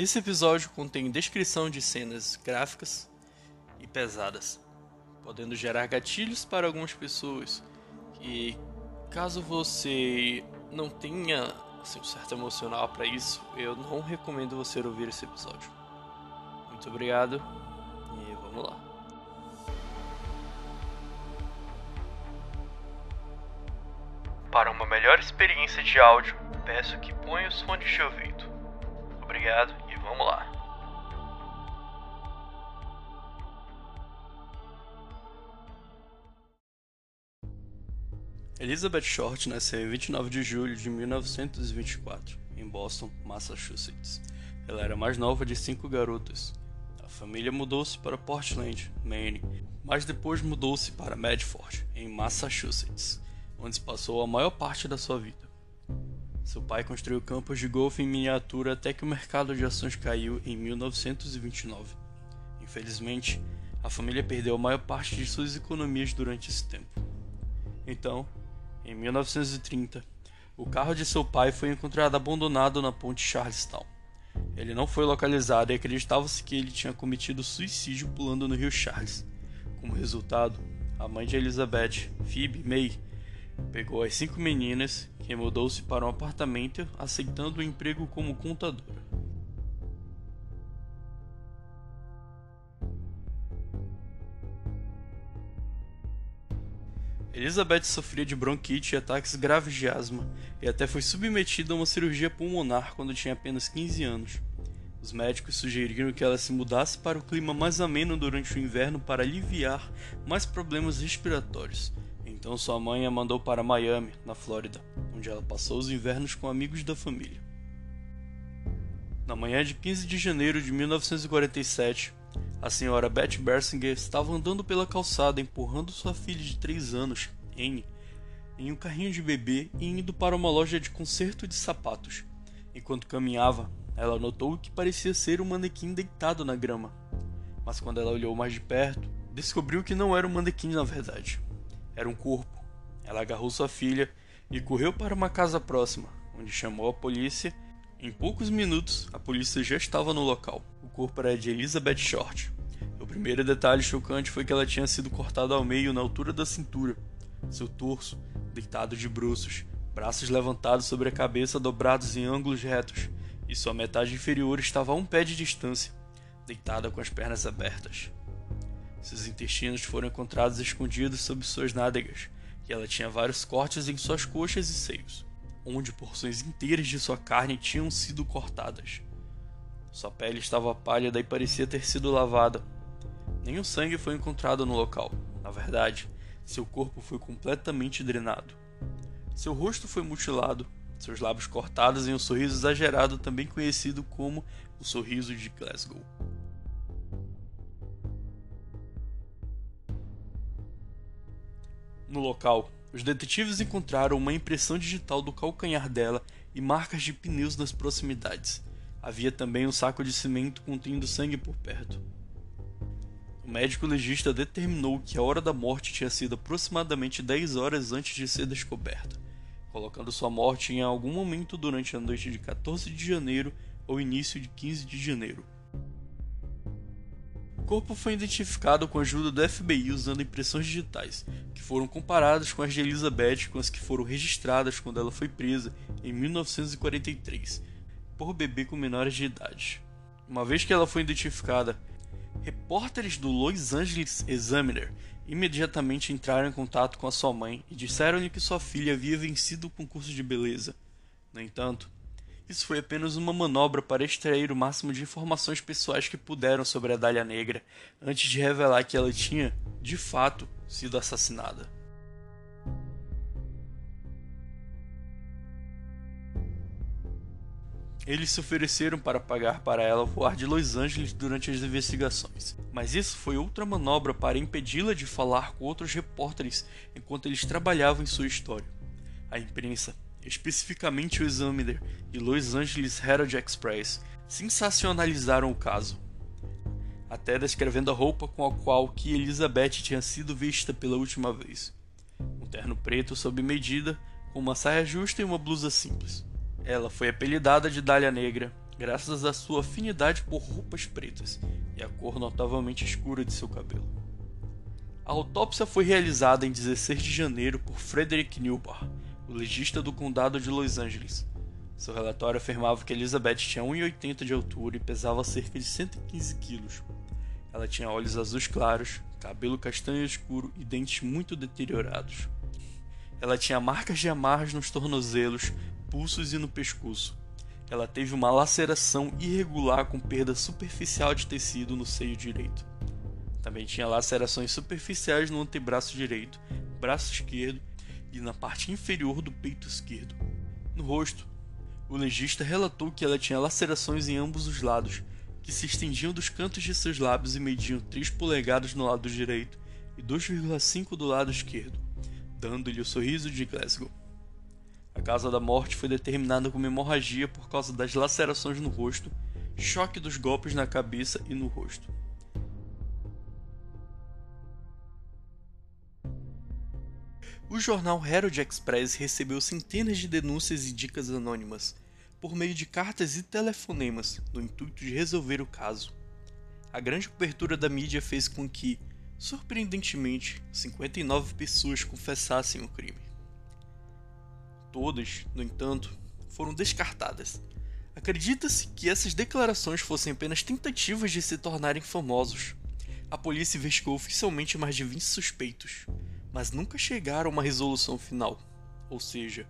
Esse episódio contém descrição de cenas gráficas e pesadas, podendo gerar gatilhos para algumas pessoas. E caso você não tenha assim, um certo emocional para isso, eu não recomendo você ouvir esse episódio. Muito obrigado e vamos lá. Para uma melhor experiência de áudio, peço que ponha os fones de ouvido. Obrigado e vamos lá. Elizabeth Short nasceu em 29 de julho de 1924, em Boston, Massachusetts. Ela era mais nova de cinco garotas. A família mudou-se para Portland, Maine, mas depois mudou-se para Medford, em Massachusetts, onde passou a maior parte da sua vida. Seu pai construiu campos de golfe em miniatura até que o mercado de ações caiu em 1929. Infelizmente, a família perdeu a maior parte de suas economias durante esse tempo. Então, em 1930, o carro de seu pai foi encontrado abandonado na ponte Charlestown. Ele não foi localizado e acreditava-se que ele tinha cometido suicídio pulando no rio Charles. Como resultado, a mãe de Elizabeth, Phoebe May, pegou as cinco meninas e mudou-se para um apartamento, aceitando o emprego como contadora. Elizabeth sofria de bronquite e ataques graves de asma, e até foi submetida a uma cirurgia pulmonar quando tinha apenas 15 anos. Os médicos sugeriram que ela se mudasse para o clima mais ameno durante o inverno para aliviar mais problemas respiratórios. Então sua mãe a mandou para Miami, na Flórida, onde ela passou os invernos com amigos da família. Na manhã de 15 de janeiro de 1947, a senhora Beth Bersinger estava andando pela calçada empurrando sua filha de 3 anos, Anne, em um carrinho de bebê e indo para uma loja de conserto de sapatos. Enquanto caminhava, ela notou o que parecia ser um manequim deitado na grama. Mas quando ela olhou mais de perto, descobriu que não era um manequim na verdade. Era um corpo. Ela agarrou sua filha e correu para uma casa próxima, onde chamou a polícia. Em poucos minutos, a polícia já estava no local corpo era de Elizabeth Short. O primeiro detalhe chocante foi que ela tinha sido cortada ao meio na altura da cintura. Seu torso, deitado de bruços, braços levantados sobre a cabeça dobrados em ângulos retos, e sua metade inferior estava a um pé de distância, deitada com as pernas abertas. Seus intestinos foram encontrados escondidos sob suas nádegas, e ela tinha vários cortes em suas coxas e seios, onde porções inteiras de sua carne tinham sido cortadas. Sua pele estava pálida e parecia ter sido lavada. Nenhum sangue foi encontrado no local. Na verdade, seu corpo foi completamente drenado. Seu rosto foi mutilado, seus lábios cortados em um sorriso exagerado, também conhecido como o sorriso de Glasgow. No local, os detetives encontraram uma impressão digital do calcanhar dela e marcas de pneus nas proximidades. Havia também um saco de cimento contendo sangue por perto. O médico legista determinou que a hora da morte tinha sido aproximadamente 10 horas antes de ser descoberta, colocando sua morte em algum momento durante a noite de 14 de janeiro ou início de 15 de janeiro. Corpo foi identificado com a ajuda do FBI usando impressões digitais, que foram comparadas com as de Elizabeth com as que foram registradas quando ela foi presa em 1943 por bebê com menores de idade. Uma vez que ela foi identificada, repórteres do Los Angeles Examiner imediatamente entraram em contato com a sua mãe e disseram-lhe que sua filha havia vencido o concurso de beleza. No entanto, isso foi apenas uma manobra para extrair o máximo de informações pessoais que puderam sobre a Dália Negra antes de revelar que ela tinha, de fato, sido assassinada. Eles se ofereceram para pagar para ela voar de Los Angeles durante as investigações, mas isso foi outra manobra para impedi-la de falar com outros repórteres enquanto eles trabalhavam em sua história. A imprensa, especificamente o Examiner e Los Angeles Herald Express, sensacionalizaram o caso, até descrevendo a roupa com a qual que Elizabeth tinha sido vista pela última vez. Um terno preto sob medida, com uma saia justa e uma blusa simples. Ela foi apelidada de Dália Negra, graças à sua afinidade por roupas pretas e a cor notavelmente escura de seu cabelo. A autópsia foi realizada em 16 de janeiro por Frederick Newbar, o legista do condado de Los Angeles. Seu relatório afirmava que Elizabeth tinha 1,80 de altura e pesava cerca de 115 quilos. Ela tinha olhos azuis claros, cabelo castanho escuro e dentes muito deteriorados. Ela tinha marcas de amarras nos tornozelos, pulsos e no pescoço. Ela teve uma laceração irregular com perda superficial de tecido no seio direito. Também tinha lacerações superficiais no antebraço direito, braço esquerdo e na parte inferior do peito esquerdo. No rosto, o legista relatou que ela tinha lacerações em ambos os lados, que se estendiam dos cantos de seus lábios e mediam 3 polegadas no lado direito e 2,5 do lado esquerdo, dando-lhe o sorriso de Glasgow. A causa da morte foi determinada como hemorragia por causa das lacerações no rosto, choque dos golpes na cabeça e no rosto. O jornal Herald Express recebeu centenas de denúncias e dicas anônimas, por meio de cartas e telefonemas, no intuito de resolver o caso. A grande cobertura da mídia fez com que, surpreendentemente, 59 pessoas confessassem o crime. Todas, no entanto, foram descartadas. Acredita-se que essas declarações fossem apenas tentativas de se tornarem famosos. A polícia investigou oficialmente mais de 20 suspeitos, mas nunca chegaram a uma resolução final. Ou seja,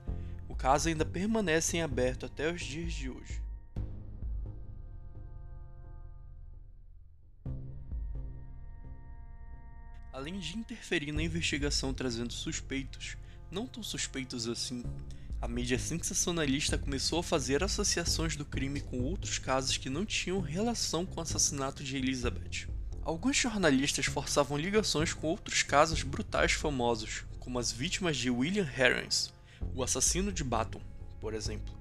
o caso ainda permanece em aberto até os dias de hoje. Além de interferir na investigação trazendo suspeitos, não tão suspeitos assim, a mídia sensacionalista começou a fazer associações do crime com outros casos que não tinham relação com o assassinato de Elizabeth. Alguns jornalistas forçavam ligações com outros casos brutais famosos, como as vítimas de William Herons, o assassino de Baton, por exemplo.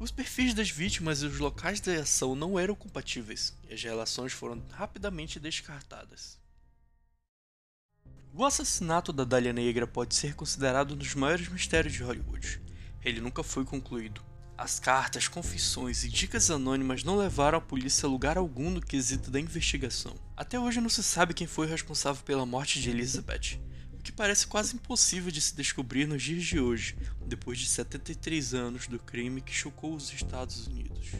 Os perfis das vítimas e os locais da ação não eram compatíveis, e as relações foram rapidamente descartadas. O assassinato da Dália Negra pode ser considerado um dos maiores mistérios de Hollywood. Ele nunca foi concluído. As cartas, confissões e dicas anônimas não levaram a polícia a lugar algum no quesito da investigação. Até hoje não se sabe quem foi responsável pela morte de Elizabeth, o que parece quase impossível de se descobrir nos dias de hoje, depois de 73 anos do crime que chocou os Estados Unidos.